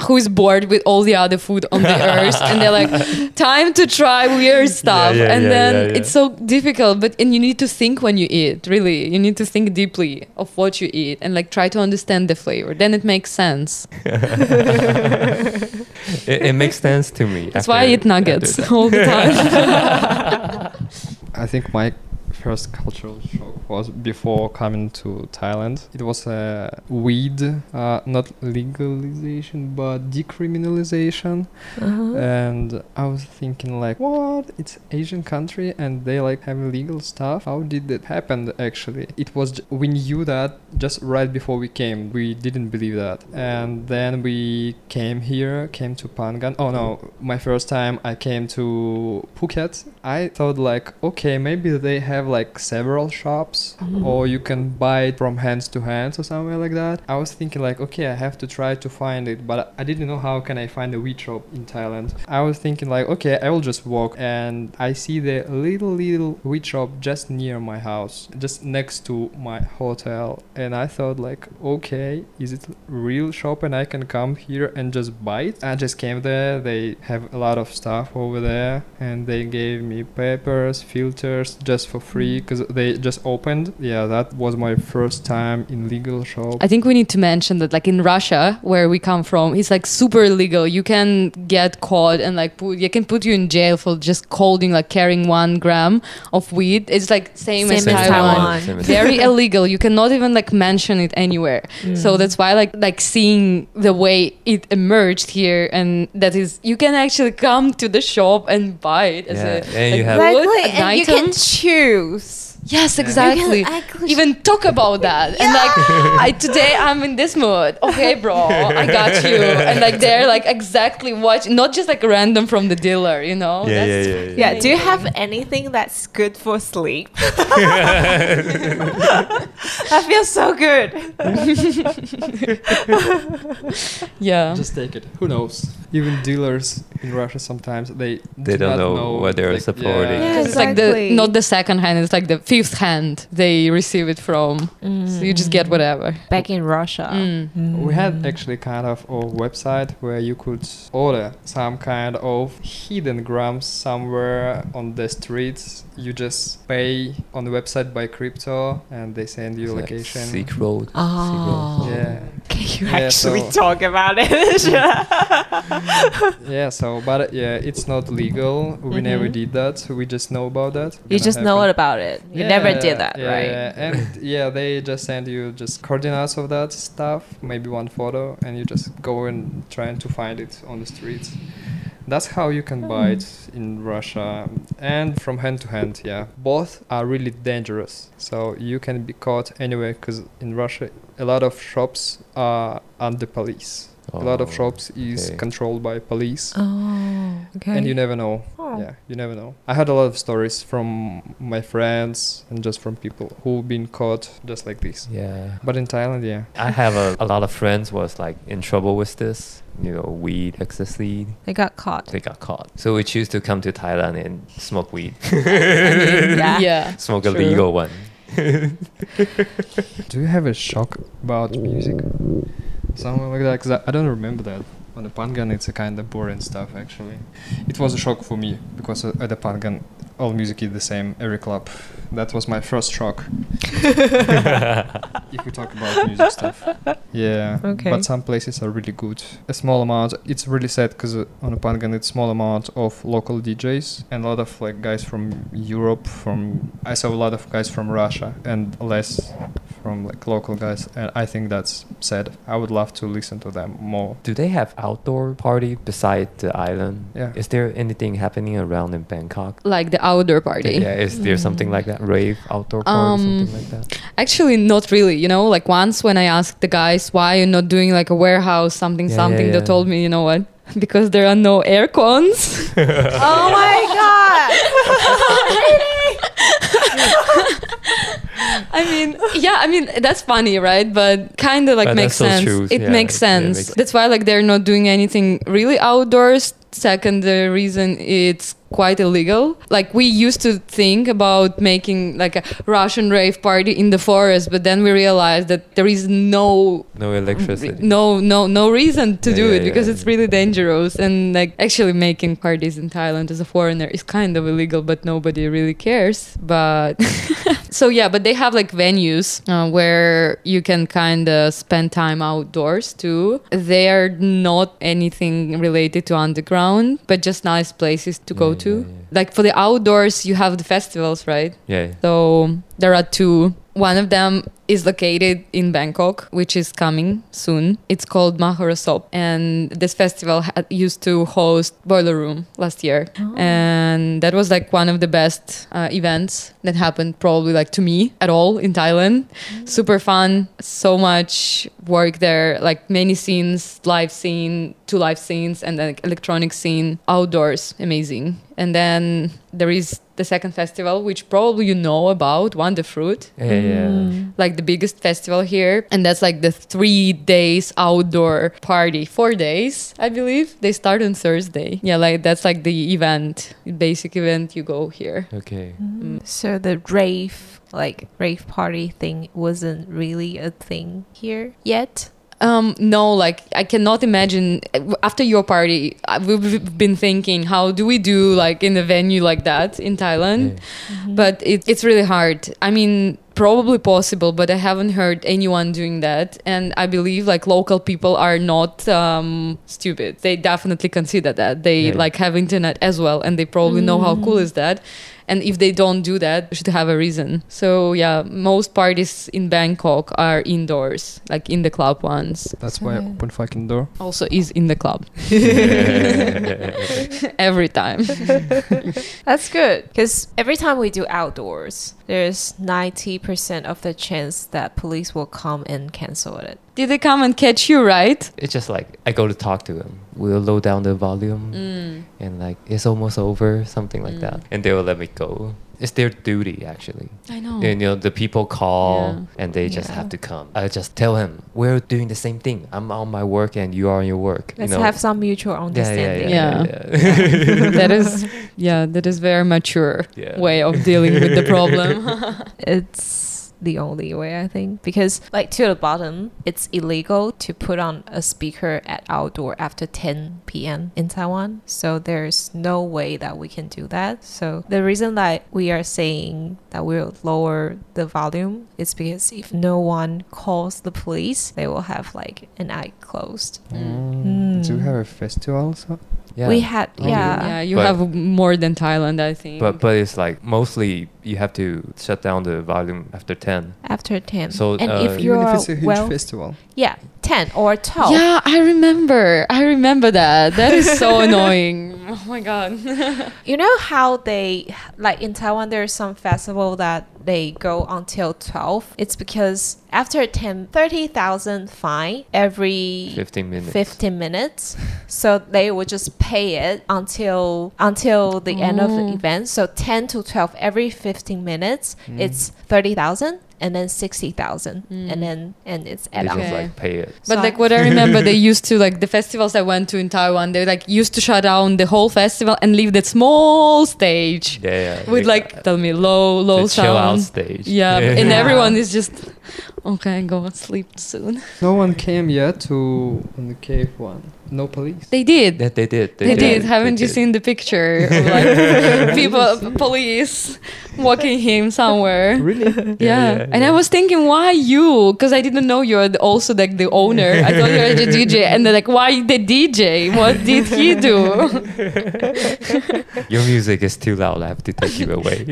who is bored with all the other food on the earth, and they're like, time to try weird stuff,
yeah,
and
yeah,
then
yeah, yeah.
it's so difficult. But and you need to think when you eat. Really, you need to think deeply of what you eat and like try to understand the flavor. Then it makes sense.
it, it makes sense to me.
That's why I eat nuggets all the time.
I think my first cultural shock was before coming to Thailand. It was a weed, uh, not legalization, but decriminalization.
Uh-huh.
And I was thinking like, what? It's Asian country and they like have illegal stuff. How did that happen? Actually, it was j- we knew that just right before we came. We didn't believe that, and then we came here, came to Phangan. Oh no, my first time I came to Phuket. I thought like, okay, maybe they have like several shops, mm-hmm. or you can buy it from hands to hands or somewhere like that. I was thinking like, okay, I have to try to find it, but I didn't know how can I find a weed shop in Thailand. I was thinking like, okay, I will just walk, and I see the little little weed shop just near my house, just next to my hotel, and I thought like, okay, is it real shop and I can come here and just buy it? I just came there. They have a lot of stuff over there, and they gave me papers, filters just for free free because they just opened. Yeah, that was my first time in legal shop.
I think we need to mention that, like in Russia, where we come from, it's like super illegal. You can get caught and like put, you can put you in jail for just holding like carrying one gram of weed. It's like same, as
Same as
Taiwan.
Taiwan.
Same as-
Very illegal. You cannot even like mention it anywhere. So
Mm.
that's why like like seeing the way it emerged here and that is you can actually come to the shop and buy it as
Yeah,
a
and you have-
wood,
Exactly,
an
and you can choose gross.
Yes,
You
exactly.
actually-
Even talk about that and like I today I'm in this mood. Okay, bro, I got you. And like they're like exactly what, not just like random from the dealer, you know.
Yeah, yeah,
That's-
yeah, yeah.
Yeah, do you have anything that's good for sleep? that feels so good.
Yeah.
Just take it. Who knows? Even dealers in Russia sometimes they
They
do
don't
not
know what they're
like,
supporting.
Yeah.
Because it's like the
Exactly.
not the second hand, it's like the fifth hand they receive it from. So you just get whatever.
Back in Russia.
Mm.
We had actually kind of a website where you could order some kind of hidden grams somewhere on the streets. You just pay on the website by crypto and they send you
It's like
location.
Silk Road.
Oh.
Silk Road.
Yeah.
Can you
Yeah,
actually
so-
talk about it?
Yeah, so but uh, yeah, it's not legal. We never
Mhm.
did that. We just know about that.
you
Gonna
just know about it. You never did that,
yeah,
right?
Yeah, and yeah, they just send you just coordinates of that stuff, maybe one photo, and you just go and trying to find it on the streets. That's how you can hmm. buy it in Russia, and from hand to hand. Yeah, both are really dangerous. So you can be caught anywhere because in Russia, a lot of shops are under police. A lot of
Oh,
shops is
okay.
controlled by police
Oh, okay.
and you never know
Oh.
yeah you never know i had a lot of stories from my friends and just from people who've been caught just like this
Yeah.
but in thailand yeah
I have a, a lot of friends was like in trouble with this, you know, weed, excess weed.
They got caught.
They got caught. So we choose to come to Thailand and smoke weed.
Yeah.
Yeah.
smoke a legal one.
do you have a shock about music something like that because I, I don't remember that. On the phangan it's a kind of boring stuff actually. It was a shock for me because uh, at the phangan all music is the same every club that was my first shock if we talk about music stuff. Yeah.
Okay.
But some places are really good. A small amount. It's really sad because uh, on a Phangan it's small amount of local DJs and a lot of like guys from Europe. From I saw a lot of guys from Russia and less from like local guys. And I think that's sad. I would love to listen to them more.
Do they have outdoor party beside the island?
Yeah.
Is there anything happening around in Bangkok?
Like the outdoor party.
Yeah, is there something like that? Rave outdoor party,
Um,
something like that?
Actually, not really. You know, like once when I asked the guys why you're not doing like a warehouse, something,
Yeah,
something,
yeah,
they told me, you know what? Because there are no air cons.
oh my god!
I mean, yeah, I mean that's funny, right? But kind of like
But
makes sense. It
Yeah,
makes
it- yeah, it
sense.
makes-
That's why like they're not doing anything really outdoors. Second, the reason it's quite illegal. Like we used to think about making like a Russian rave party in the forest, but then we realized that there is no
No electricity.
no no no reason to
Yeah,
do
yeah,
it because
yeah.
it's really dangerous and like actually making parties in Thailand as a foreigner is kind of illegal but nobody really cares but so yeah but they have like venues uh, where you can kind of spend time outdoors too they are not anything related to underground but just nice places to go
Yeah,
to
yeah, yeah.
like for the outdoors you have the festivals right
Yeah.
so there are two. One of them is located in Bangkok, which is coming soon. It's called Maho Rasop, and this festival had, used to host Boiler Room last year, and that was like one of the best uh, events that happened probably like to me at all in Thailand. Super fun, so much work there, like many scenes, live scene, two live scenes, and then electronic scene, outdoors, amazing. And then there is the second festival, which probably you know about, Wonderfruit,
Yeah, yeah. Mm.
like the biggest festival here. And that's like the three days outdoor party, four days, I believe. They start on Thursday. Yeah, like that's like the event, basic event you go here.
Okay. Mm. Mm.
So the rave, like rave party thing, wasn't really a thing here yet.
Um, no, like I cannot imagine after your party. We've been thinking, how do we do like in a venue like that in Thailand? But it, it's really hard. I mean, probably possible, but I haven't heard anyone doing that. And I believe like local people are not um, stupid. They definitely consider that. They
Yeah.
like have internet as well, and they probably know how cool is that. And if they don't do that, they should have a reason. So yeah, most parties in Bangkok are indoors, like in the club ones.
That's why I open fucking door.
Also is in the club every time.
That's good because every time we do outdoors, there's 90% of the chance that police will come and cancel it.
Did they come and catch you, right?
It's just like I go to talk to them. We'll low down the volume
Mm.
and like it's almost over, something like that, and they will let me go. It's their duty actually.
I know.
And, you know the people call
Yeah.
and they just
Yeah.
have to come. I just tell him we're doing the same thing. I'm on my work and you are on your work.
Let's
you know?
have some mutual
yeah, yeah,
understanding.
yeah,
Yeah.
yeah.
that is yeah, that is very mature
Yeah.
way of dealing with the problem.
It's the only way I think because like to the bottom, it's illegal to put on a speaker at outdoor after 10 p.m. in Taiwan. So there's no way that we can do that. So the reason that we are saying that we'll lower the volume is because if no one calls the police, they will have like an eye closed.
Mm. Do you
Mm.
have a festival also?
Yeah.
We had
Oh,
yeah.
yeah, you
But-
have more than Thailand, I think.
But but it's like mostly you have to shut down the volume after ten.
After 10.
So,
and
uh,
if you're
Even if it's a huge
well,
festival.
Yeah, 10 or 12.
yeah, I remember. I remember that. That is so annoying. Oh my god.
You know how they like in Taiwan there's some festival that they go until 12. It's because after 10 30,000 fine every
15 minutes.
15 minutes. So they would just pay it until until the end of the
Oh.
event. So 10 to 12 every 15 minutes
Mm.
it's 30,000 and then 60,000
Mm.
and then and it's
They
add
just
up.
Okay.
like pay it.
But
So-
like what I remember, they used to like the festivals I went to in Taiwan. They like used to shut down the whole festival and leave that small stage
Yeah, yeah.
with
They-
like tell me low low
the
sound.
chill out stage.
Yeah, and
Yeah.
everyone is just okay. Go and sleep soon.
No one came yet to on the cave one. No police.
They did.
That they did.
They, did.
They
Haven't you
did.
seen the picture of like people, police walking him somewhere?
really?
Yeah.
yeah,
and I was thinking, why you? Because I didn't know you're also like the owner. I thought you were the DJ, and they're like, why the DJ? What did he do?
Your music is too loud. I have to take you away.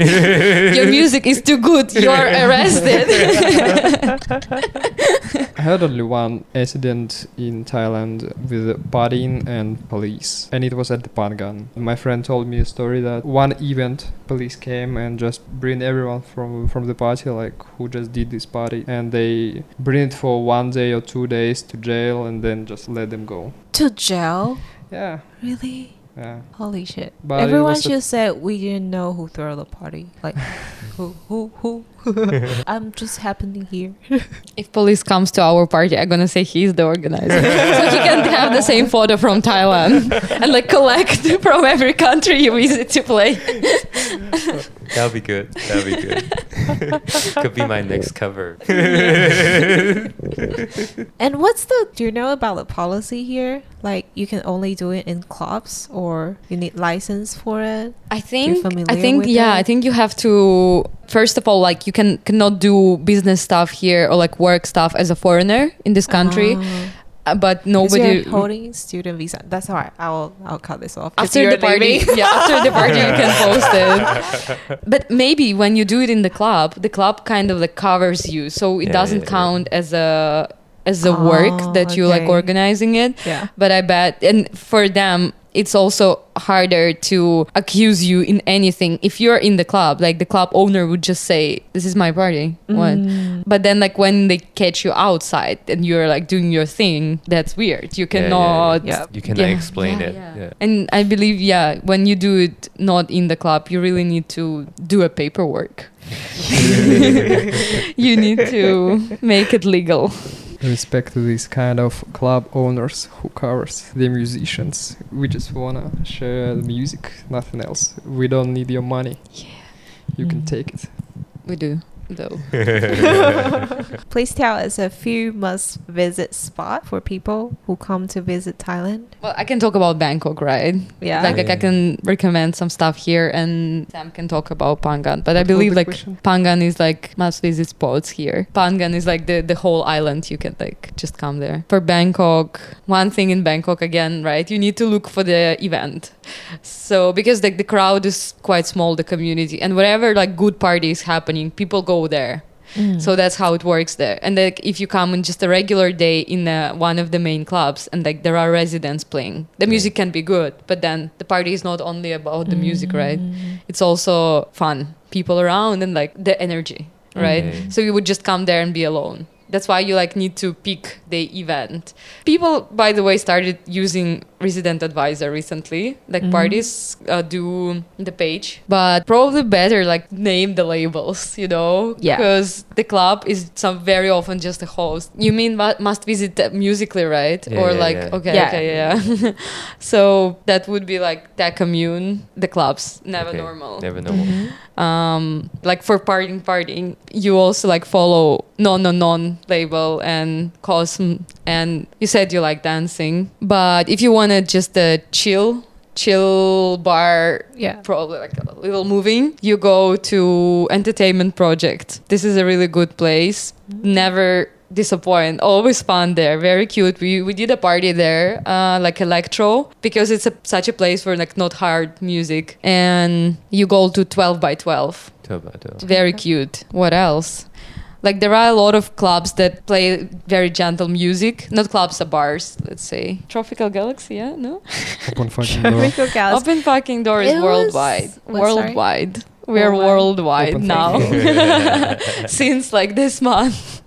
Your music is too good. You're arrested.
I had only one incident in Thailand with partying and police, and it was at the Phangan. My friend told me a story that one event police came and just bring everyone from from the party, like who just did this party, and they bring it for one day or two days to jail, and then just let them go.
To jail?
Yeah,
Really?
yeah.
Holy shit.
But
Everyone should say we didn't know who threw the party. Like who who who I'm just happening here.
if police comes to our party, I'm gonna say he's the organizer, so he can have the same photo from Thailand and like collect from every country you visit to play.
That'll be good. That'll be good. Could be my next cover.
And what's the do you know about the policy here? Like you can only do it in clubs or you need license for it?
I think I think yeah,
it?
I think you have to first of all like you can cannot do business stuff here or like work stuff as a foreigner in this country.
Oh.
Uh, but
'Cause
nobody
you're holding student visa. That's all right. I'll I'll cut this off
after the party
leaving.
yeah after the party you can post it but maybe when you do it in the club the club kind of like covers you so it
Yeah,
doesn't
yeah, yeah.
count as a as a
Oh,
work that you like organizing it
yeah.
but i bet and for them it's also harder to accuse you in anything if you're in the club like the club owner would just say this is my party what
Mm.
but then like when they catch you outside and you're like doing your thing that's weird you
Yeah, yeah,
cannot
yeah.
Yeah.
You cannot
Yeah.
explain
Yeah,
it.
yeah.
Yeah.
and I believe, yeah, when you do it not in the club, you really need to do a paperwork. you need to make it legal.
Respect to these kind of club owners who covers the musicians. We just wanna share the music, nothing else. We don't need your money.
Yeah,
You can
Mm.
take it.
we do. Though.
Please tell us a few must visit spot for people who come to visit Thailand.
Well, I can talk about Bangkok, right?
Yeah.
Like, like I can recommend some stuff here, and Sam can talk about Phangan. But I believe like
question?
Phangan is like must visit spots here. Phangan is like the the whole island. You can like just come there. For Bangkok, one thing in Bangkok again, right? You need to look for the event. So because like the crowd is quite small, the community, and wherever like good party is happening, people go there. So that's how it works there. And like if you come on just a regular day in uh, one of the main clubs and like there are residents playing, the music can be good, but then the party is not only about the music, right? It's also fun, people around and like the energy, right?
Okay.
So you would just come there and be alone. That's why you like need to pick the event. People, by the way, started using Resident Advisor recently. Like parties uh, do the page, but probably better like name the labels, you know?
Yeah.
Because the club is some very often just a host. You mean mu- must visit the musically, right?
Yeah,
or
yeah,
like
yeah.
okay,
Yeah.
okay, yeah. so that would be like the commune, the clubs, never
Okay.
normal
Never normal.
um like for partying partying you also like follow non non non label and cosm and you said you like dancing but if you want to just a chill chill bar
Yeah.
probably like a little moving. You go to entertainment project. This is a really good place. Never disappoint. Always fun there. Very cute. We, we did a party there uh, like electro because it's a, such a place for like not hard music. And you go to 12 by 12
Tell about it.
very cute. What else like there are a lot of clubs that play very gentle music not clubs are bars let's say tropical galaxy yeah no
Open fucking door.
Rico Gals.
Open fucking door is
It was-
worldwide.
what, sorry?
worldwide. We're
Worldwide.
worldwide
Open
now since like this month.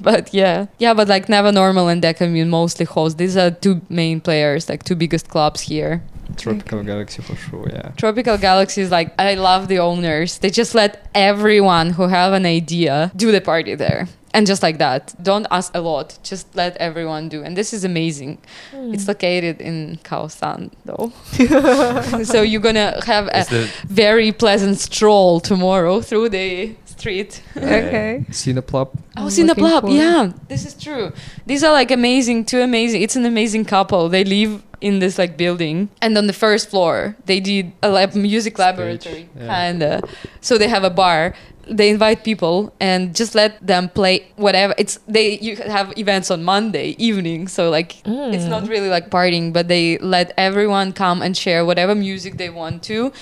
but yeah, yeah, but like Never Normal and Decommune mostly host. These are two main players, like two biggest clubs here.
Tropical Galaxy for sure, yeah.
Tropical Galaxy is like I love the owners. They just let everyone who have an idea do the party there. And just like that, don't ask a lot. Just let everyone do. And this is amazing. Hmm. It's located in Khaosan, though. so you're gonna have a
the
very pleasant stroll tomorrow through the street.
Okay.
Cineplub.
Oh,
I'm
Cineplub,
looking for-
yeah, this is true. These are like amazing, two amazing. It's an amazing couple. They live in this like building, and on the first floor they did a lab, music laboratory,
yeah.
kinda. So they have a bar. They invite people and just let them play whatever. It's they you have events on Monday evening, so like it's not mm. really like partying, but they let everyone come and share whatever music they want to,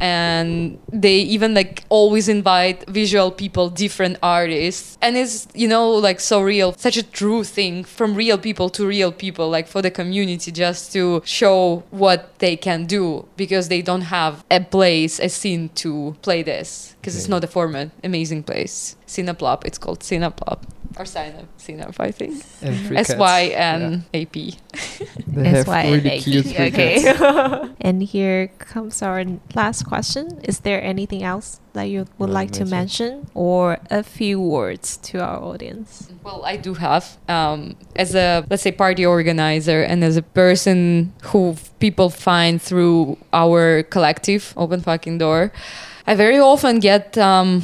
and they even like always invite visual people, different artists, and it's you know like so real, such a true thing from real people to real people, like for the community, just to show what they can do because they don't have a place, a scene to play this because it's not a format. Amazing place, Cineplop. It's called Cineplop or Cinep, Cinep, I think.
And free
S
cats.
Y N A P.
They have
SYNAP.
really cute free
Okay. and here comes our last question. Is there anything else that you would
No,
like to mention or a few words to our audience?
Well, I do have. Um, as a, let's say, party organizer and as a person who people find through our collective, Open Fucking Door, I very often get um,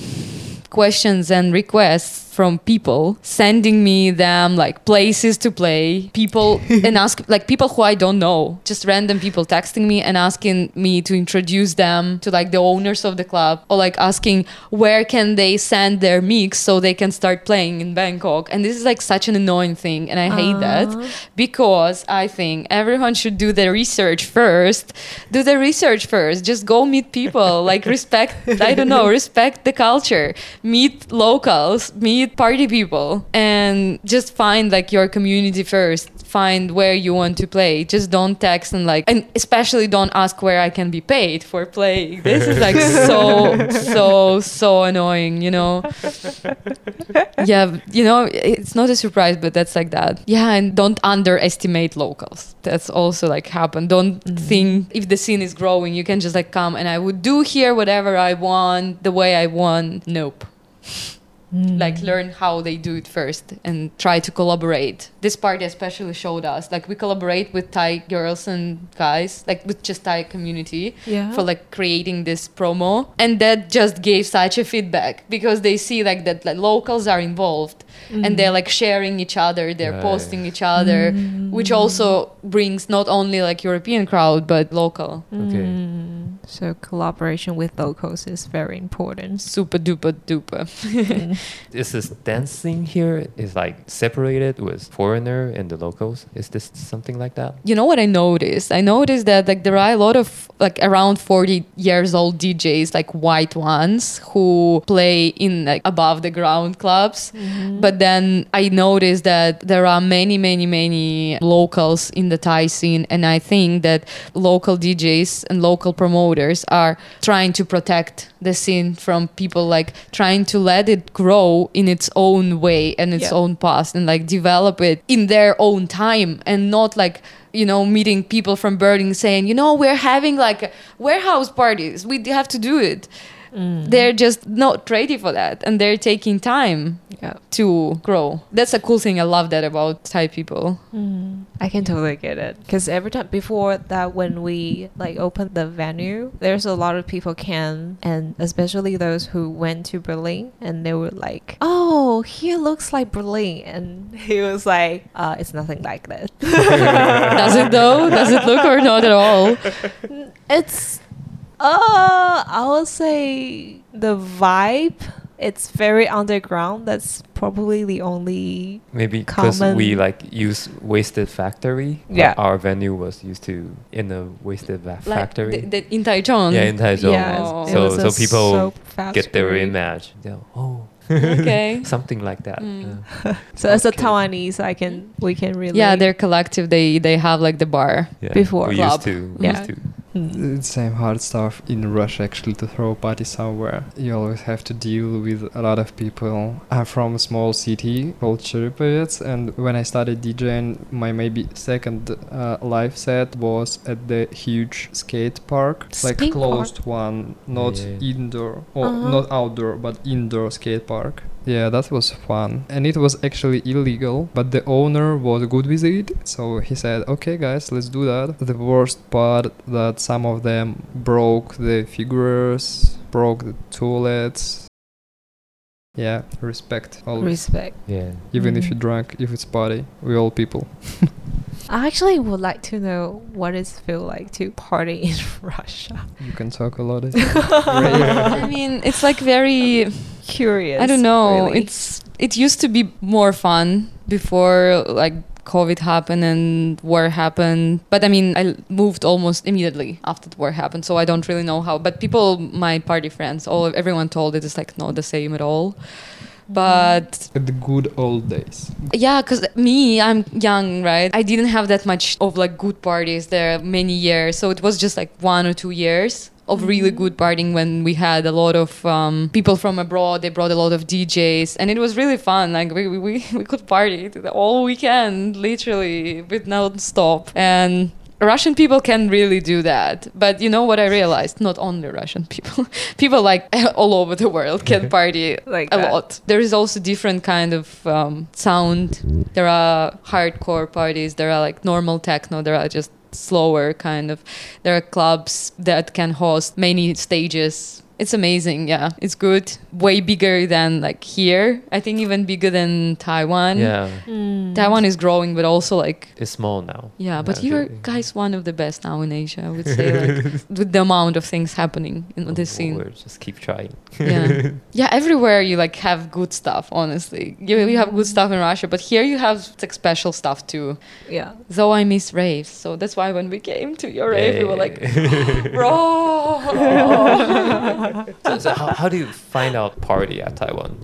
questions and requests from people sending me them like places to play. People and ask like people who i don't know. Just random people texting me and asking me to introduce them to like the owners of the club or like asking where can they send their mix so they can start playing in bangkok. And this is like such an annoying thing and i hate that because i think everyone should do the research first. Do the research first. Just go meet people. Like respect i don't know respect the culture. Meet locals meet party people and just find like your community first. Find where you want to play. Just don't text and like and especially don't ask where i can be paid for playing. This is like so so so annoying you know? Yeah you know it's not a surprise but that's like that. Yeah and don't underestimate locals. That's also like happen don't mm-hmm. think if the scene is growing you can just like come and i would do here whatever i want the way i want. Nope Mm. like learn how they do it first and try to collaborate. This party especially showed us like we collaborate with Thai girls and guys, like with just Thai community
Yeah.
for like creating this promo and that just gave such a feedback because they see like that like locals are involved and mm. they're like sharing each other they're
Right.
posting each other mm. which also brings not only like european crowd but local
Okay.
Mm, so collaboration with locals is very important.
super duper duper
Is this dancing here is like separated with foreigner and the locals? Is this something like that?
you know what i noticed i noticed that like there are a lot of like around 40 years old djs like white ones who play in like above the ground clubs mm-hmm. But then i noticed that there are many many many locals in the thai scene and i think that local djs and local promoters are trying to protect the scene from people like trying to let it grow in its own way and its
Yeah.
own past and like develop it in their own time and not like you know meeting people from Berlin saying you know we're having like warehouse parties we have to do it they're just not ready for that and they're taking time
Yeah.
to grow. That's a cool thing i love that about thai people.
I can totally get it. Because every time before that when we like opened the venue there's a lot of people came and especially those who went to Berlin and they were like oh here looks like Berlin. And he was like uh, it's nothing like that.
Does it though? Does it look or not at all?
It's uh I would say the vibe it's very underground that's probably the only
Maybe because we like use wasted factory.
Yeah.
Our venue was used to in a wasted va-
like
factory.
the, the, in taichung
yeah, in Taichung.
yeah
Oh.
So so people get their
factory.
image. They're, oh,
okay
something like that.
Mm.
Yeah.
So as a Taiwanese, I can we can really
yeah they're collective they they have like the bar
Yeah,
Before.
we
Club.
used to. We
Yeah.
used to.
Mm.
It's same hard stuff in Russia actually to throw a party somewhere. You always have to deal with a lot of people. I'm from a small city called Cherepovets, and when I started DJing, my maybe second uh, live set was at the huge skate park, like
Skate
closed one, not
Yeah.
indoor or
Uh-huh.
not outdoor, but indoor skate park. Yeah, that was fun. And it was actually illegal, but the owner was good with it. So he said, okay, guys, let's do that. The worst part that some of them broke the figures, broke the toilets. Yeah, respect. Always.
Respect.
Yeah.
Even if
Mhm.
you're drunk, if it's party, we all people.
I actually would like to know what it feel like to party in Russia.
You can talk a lot.
i mean it's like very
Curious.
I don't know.
really.
It's it used to be more fun before like COVID happened and war happened. But I mean, I moved almost immediately after the war happened, so I don't really know how. But people, my party friends, all everyone told it is like not the same at all. But
At the good old days.
yeah, because me, I'm young, right? I didn't have that much of like good parties there many years. So it was just like one or two years of really good partying when we had a lot of um, people from abroad. They brought a lot of DJs and it was really fun. Like we, we, we we could party all weekend, literally, with non-stop. And Russian people can really do that. But you know what I realized? Not only Russian people. people like all over the world can party
Like
a
that.
lot. There is also different kind of um, sound. There are hardcore parties. There are like normal techno. There are just slower kind of. There are clubs that can host many stages. It's amazing. Yeah, it's good. Way bigger than like here. I think even bigger than Taiwan.
Yeah.
Mm.
Taiwan is growing, but also like
It's small now.
yeah, but you're
actually.
guys one of the best now in Asia. I would say like with the amount of things happening in this
Oh,
scene.
we'll just keep trying.
yeah yeah everywhere you like have good stuff honestly you, you have good stuff in russia but here you have like special stuff too
Yeah.
though i miss raves so that's why when we came to your rave we were like bro
so, so how, how do you find out party at Taiwan?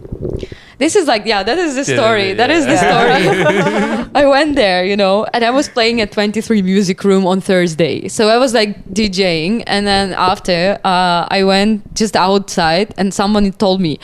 this is like yeah that is the
Yeah,
story. that is the story. I went there you know and i was playing at 23 music room on thursday. So i was like djing and then after uh, i went just outside and someone told me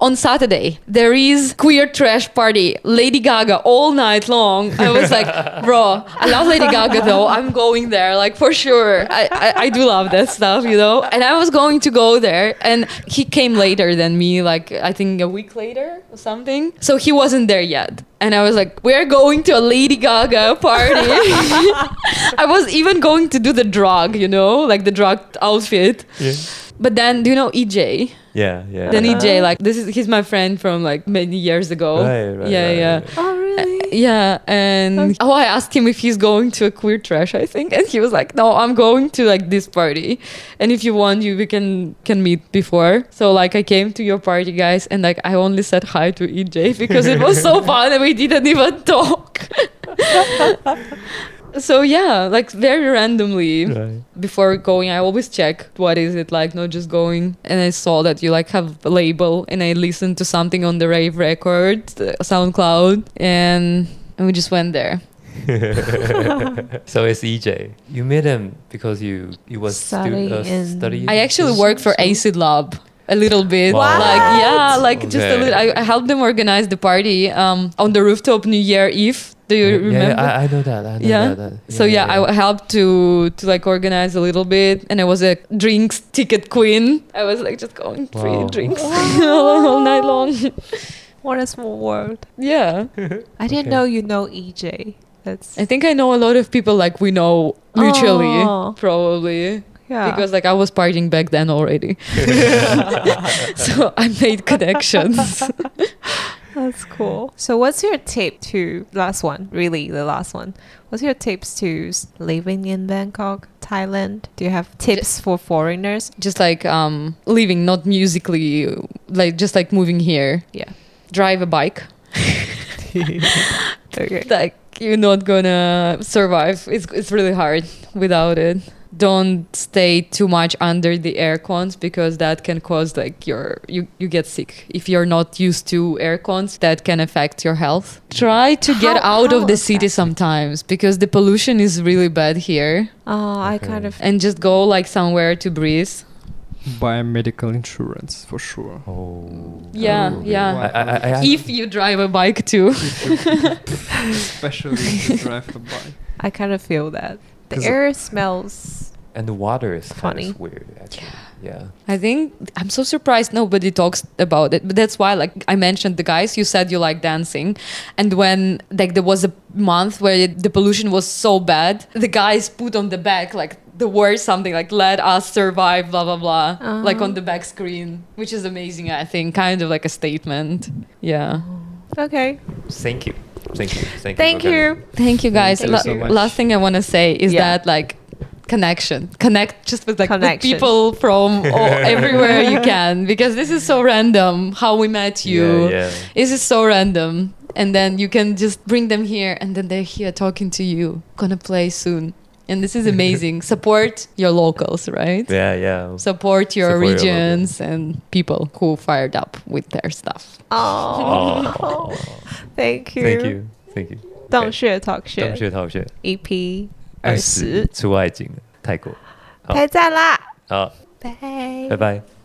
on Saturday there is queer trash party, Lady Gaga all night long. I was like, bro, I love Lady Gaga though. I'm going there, like for sure. I, I, I do love that stuff, you know. And I was going to go there, and he came later than me, like I think a week later or something. So he wasn't there yet. And I was like, we're going to a Lady Gaga party. I was even going to do the drug, you know, like the drug outfit.
Yeah.
But then, do you know EJ?
Yeah, yeah.
Then EJ, like this is he's my friend from like many years ago.
Right, right,
yeah,
right,
yeah.
right.
Oh, really?
Uh, yeah, and oh, I asked him if he's going to a queer trash, I think, and he was like, "No, I'm going to like this party, and if you want, you we can can meet before." So like, I came to your party, guys, and like I only said hi to EJ because it was so fun, and we didn't even talk. so yeah, like very randomly
Right.
before going i always check what is it like not just going and i saw that you like have a label and i listened to something on the rave record uh, soundcloud and and we just went there
so it's EJ. You met him because you you was
Study
stu- uh, studying.
i actually worked for acid lab a little bit
Wow.
like yeah like just a little I, I helped them organize the party um on the rooftop new year eve do you
Yeah,
remember
Yeah, I, I know that. I know
yeah.
that, that.
So yeah, I helped to to like organize a little bit, and I was a drinks ticket queen. I was like just going free
Wow.
drinks all night long.
What a small world.
yeah,
I didn't
Okay.
know you know EJ. That's
I think I know a lot of people like we know mutually,
Oh.
probably
yeah.
because like I was partying back then already. so I made connections.
That's cool. So, what's your tip to last one? Really, the last one. What's your tips to living in Bangkok, Thailand? Do you have tips for foreigners?
just like um living, not musically, like just like moving here.
Yeah.
Drive a bike.
Okay.
like you're not gonna survive. It's it's really hard without it. Don't stay too much under the air cons because that can cause like your you you get sick. If you're not used to air cons, that can affect your health. Try to get
How-
out
how
of the city
affected?
sometimes because the pollution is really bad here.
Oh, I kind of.
And just go like somewhere to breathe.
Buy medical insurance for sure.
Oh.
Yeah,
Oh,
yeah.
I, I, I, I,
If you drive a bike too.
Especially if you drive the bike.
I kind of feel that the
'Cause-
air smells.
and the water is kind
Funny.
of weird. Actually. Yeah.
I think I'm so surprised nobody talks about it. But that's why, like I mentioned, the guys you said you like dancing, and when like there was a month where it, the pollution was so bad, the guys put on the back like the word something like "Let us survive," blah blah blah, like
Uh-huh.
on the back screen, which is amazing. I think kind of like a statement. Yeah.
Okay.
Thank you. Thank you. Thank you.
Thank
for coming.
you.
Thank you guys.
Thank you so much.
Last thing I want to say is
Yeah.
that like connection connect just with like with people from all, everywhere you can because this is so random how we met you
Yeah, yeah.
this is so random and then you can just bring them here and then they're here talking to you gonna play soon and this is amazing support your locals right
Yeah, yeah.
support your
Support your
regions and people who fired up with their stuff
Oh,
Oh.
thank you.
Thank you. Thank you.
洞穴 talk
洞
shit
穴逃穴
EP
二
二
十
十，
出外景了泰国。好
太赞啦！
好，
拜
拜拜。